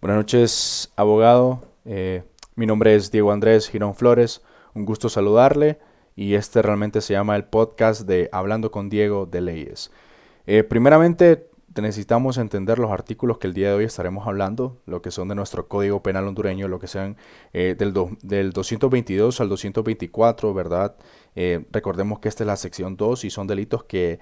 Buenas noches, abogado. Eh, mi nombre es Diego Andrés Girón Flores. Un gusto saludarle y este realmente se llama el podcast de Hablando con Diego de Leyes. Eh, primeramente, necesitamos entender los artículos que el día de hoy estaremos hablando, lo que son de nuestro Código Penal hondureño, lo que sean eh, del, del 222 al 224, ¿verdad? recordemos que esta es la sección 2 y son delitos que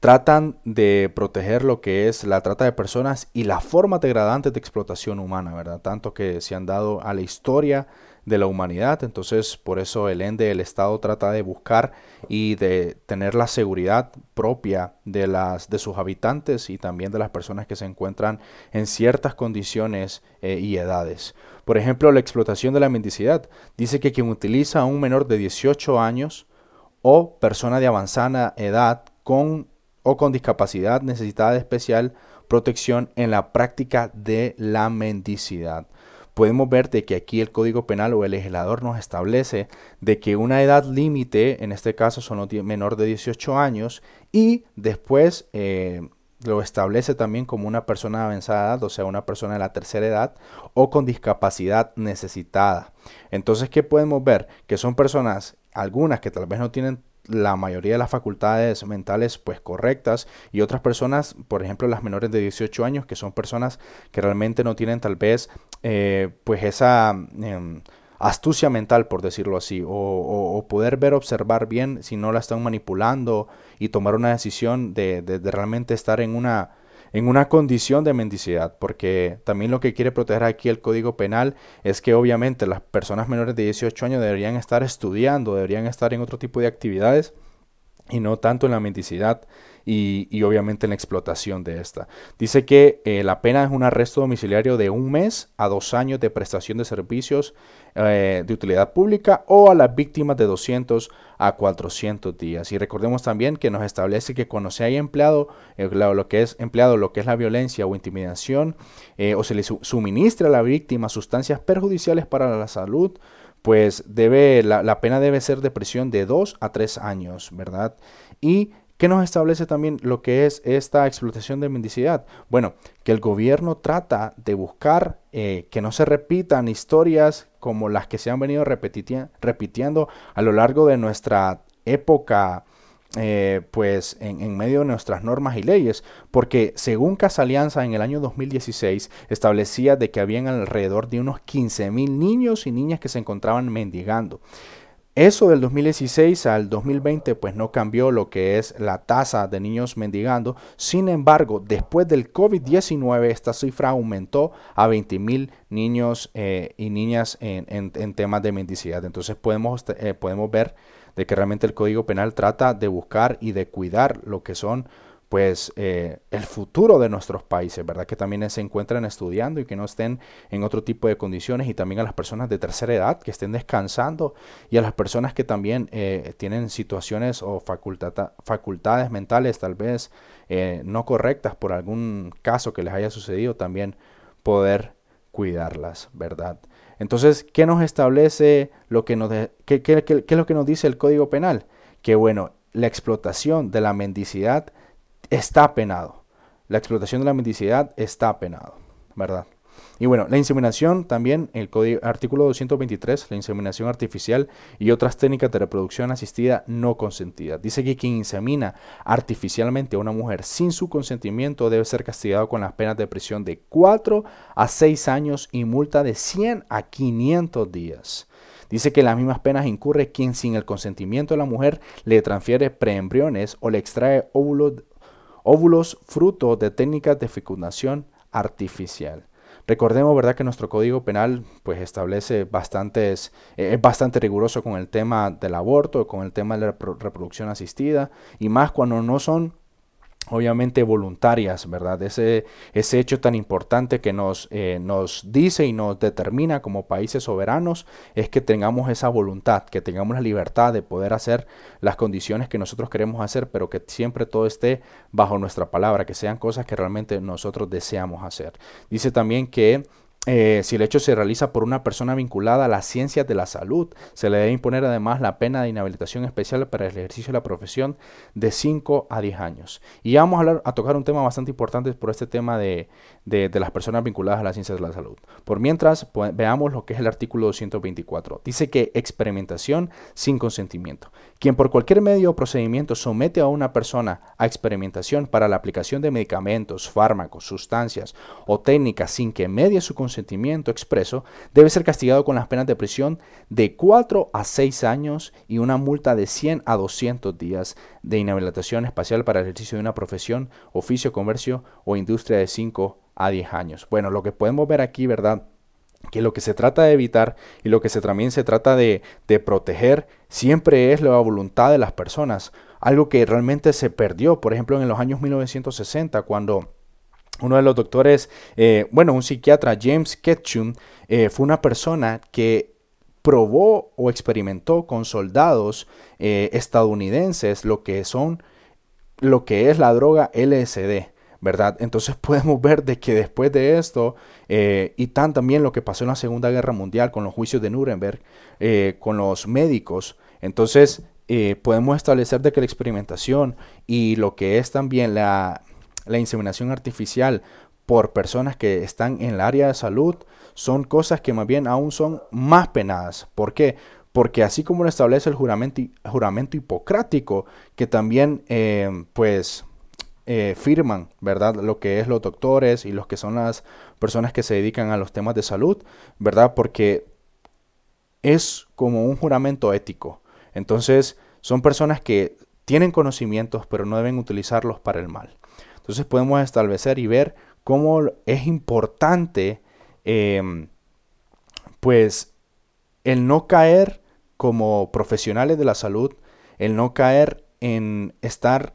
tratan de proteger lo que es la trata de personas y las formas degradantes de explotación humana, ¿verdad? Tanto que se han dado a la historia de la humanidad. Entonces, por eso el ende del Estado trata de buscar y de tener la seguridad propia de, las, de sus habitantes y también de las personas que se encuentran en ciertas condiciones eh, y edades. Por ejemplo, la explotación de la mendicidad. Dice que quien utiliza a un menor de 18 años o persona de avanzada edad con o con discapacidad necesitada de especial protección en la práctica de la mendicidad. Podemos ver de que aquí el Código Penal o el legislador nos establece de que una edad límite, en este caso son los menor de 18 años, y después eh, lo establece también como una persona de avanzada edad, o sea, una persona de la tercera edad o con discapacidad necesitada. Entonces, ¿qué podemos ver? Que son personas, algunas que tal vez no tienen la mayoría de las facultades mentales pues correctas y otras personas, por ejemplo las menores de 18 años, que son personas que realmente no tienen tal vez eh, pues esa em, astucia mental, por decirlo así, o, poder ver, observar bien si no la están manipulando y tomar una decisión de realmente estar en una en una condición de mendicidad, porque también lo que quiere proteger aquí el Código Penal es que obviamente las personas menores de 18 años deberían estar estudiando, deberían estar en otro tipo de actividades y no tanto en la mendicidad y, obviamente en la explotación de esta. Dice que eh, la pena es un arresto domiciliario de un mes a dos años de prestación de servicios eh, de utilidad pública o a las víctimas de 200 a 400 días. Y recordemos también que nos establece que cuando se haya empleado eh, lo que es empleado lo que es la violencia o intimidación o se le suministra a la víctima sustancias perjudiciales para la salud, pues debe, la, la, pena debe ser de prisión de 2 a 3 años, ¿verdad? Y ¿Qué nos establece también lo que es esta explotación de mendicidad? Bueno, que el gobierno trata de buscar eh, que no se repitan historias como las que se han venido repitiendo a lo largo de nuestra época, eh, pues en, medio de nuestras normas y leyes, porque según Casa Alianza en el año 2016 establecía de que habían alrededor de unos 15 mil niños y niñas que se encontraban mendigando. Eso del 2016 al 2020 pues no cambió lo que es la tasa de niños mendigando. Sin embargo, después del COVID-19 esta cifra aumentó a 20 mil niños eh, y niñas en, temas de mendicidad. Entonces podemos, eh, podemos ver de que realmente el Código Penal trata de buscar y de cuidar lo que son pues eh, el futuro de nuestros países, ¿verdad? Que también se encuentran estudiando y que no estén en otro tipo de condiciones y también a las personas de tercera edad que estén descansando y a las personas que también eh, tienen situaciones o facultades mentales tal vez eh, no correctas por algún caso que les haya sucedido, también poder cuidarlas, ¿verdad? Entonces, ¿qué nos establece lo que nos qué, qué es lo que nos dice el Código Penal? Que bueno, la explotación de la mendicidad está penado. La explotación de la mendicidad está penado, ¿verdad? Y bueno, la inseminación también, el código, artículo 223, la inseminación artificial y otras técnicas de reproducción asistida no consentida. Dice que quien insemina artificialmente a una mujer sin su consentimiento debe ser castigado con las penas de prisión de 4 a 6 años y multa de 100 a 500 días. Dice que las mismas penas incurre quien sin el consentimiento de la mujer le transfiere preembriones o le extrae óvulos óvulos fruto de técnicas de fecundación artificial. Recordemos, ¿verdad?, que nuestro Código Penal pues establece bastantes, eh, es bastante riguroso con el tema del aborto, con el tema de la reproducción asistida, y más cuando no son obviamente voluntarias, ¿verdad? Ese, ese hecho tan importante que nos, eh, nos dice y nos determina como países soberanos es que tengamos esa voluntad, que tengamos la libertad de poder hacer las condiciones que nosotros queremos hacer, pero que siempre todo esté bajo nuestra palabra, que sean cosas que realmente nosotros deseamos hacer. Dice también que eh, si el hecho se realiza por una persona vinculada a las ciencias de la salud, se le debe imponer además la pena de inhabilitación especial para el ejercicio de la profesión de 5 a 10 años. Y vamos a, tocar un tema bastante importante por este tema de, las personas vinculadas a las ciencias de la salud. Por mientras, veamos lo que es el artículo 224. Dice que experimentación sin consentimiento. Quien por cualquier medio o procedimiento somete a una persona a experimentación para la aplicación de medicamentos, fármacos, sustancias o técnicas sin que medie su consentimiento expreso, debe ser castigado con las penas de prisión de 4 a 6 años y una multa de 100 a 200 días de inhabilitación espacial para el ejercicio de una profesión, oficio, comercio o industria de 5 a 10 años. Bueno, lo que podemos ver aquí, ¿verdad? que lo que se trata de evitar y lo que se, también se trata de, proteger siempre es la voluntad de las personas. Algo que realmente se perdió, por ejemplo, en los años 1960, cuando uno de los doctores, eh, bueno, un psiquiatra, James Ketchum, eh, fue una persona que probó o experimentó con soldados eh, estadounidenses lo que son, lo que es la droga LSD. ¿verdad? Entonces podemos ver de que después de esto, y tan también lo que pasó en la Segunda Guerra Mundial con los juicios de Nuremberg, con los médicos, entonces podemos establecer de que la experimentación y lo que es también la, la inseminación artificial por personas que están en el área de salud son cosas que más bien aún son más penadas. ¿Por qué? Porque así como lo establece el juramento, juramento hipocrático, que también pues eh, firman, ¿verdad? Lo que es los doctores y los que son las personas que se dedican a los temas de salud, ¿verdad? Porque es como un juramento ético. Entonces, son personas que tienen conocimientos, pero no deben utilizarlos para el mal. Entonces, podemos establecer y ver cómo es importante, em, pues, el no caer como profesionales de la salud, el no caer en estar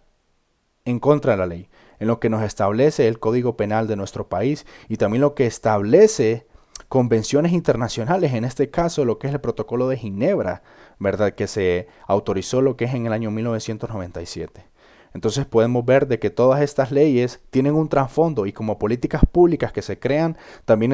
en contra de la ley, en lo que nos establece el Código Penal de nuestro país y también lo que establece convenciones internacionales, en este caso lo que es el Protocolo de Ginebra, ¿verdad? Que se autorizó lo que es en el año 1997. Entonces podemos ver de que todas estas leyes tienen un trasfondo y como políticas públicas que se crean, también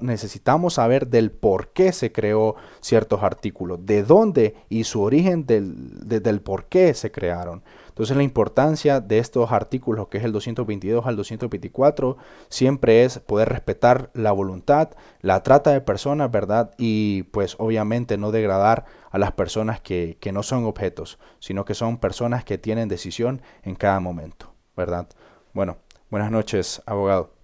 necesitamos saber del por qué se creó ciertos artículos, de dónde y su origen del, del por qué se crearon. Entonces la importancia de estos artículos, que es el 222 al 224, siempre es poder respetar la voluntad, la trata de personas, ¿verdad? Y pues obviamente no degradar a las personas que, que no son objetos, sino que son personas que tienen decisión en cada momento, ¿verdad? Bueno, buenas noches, abogado.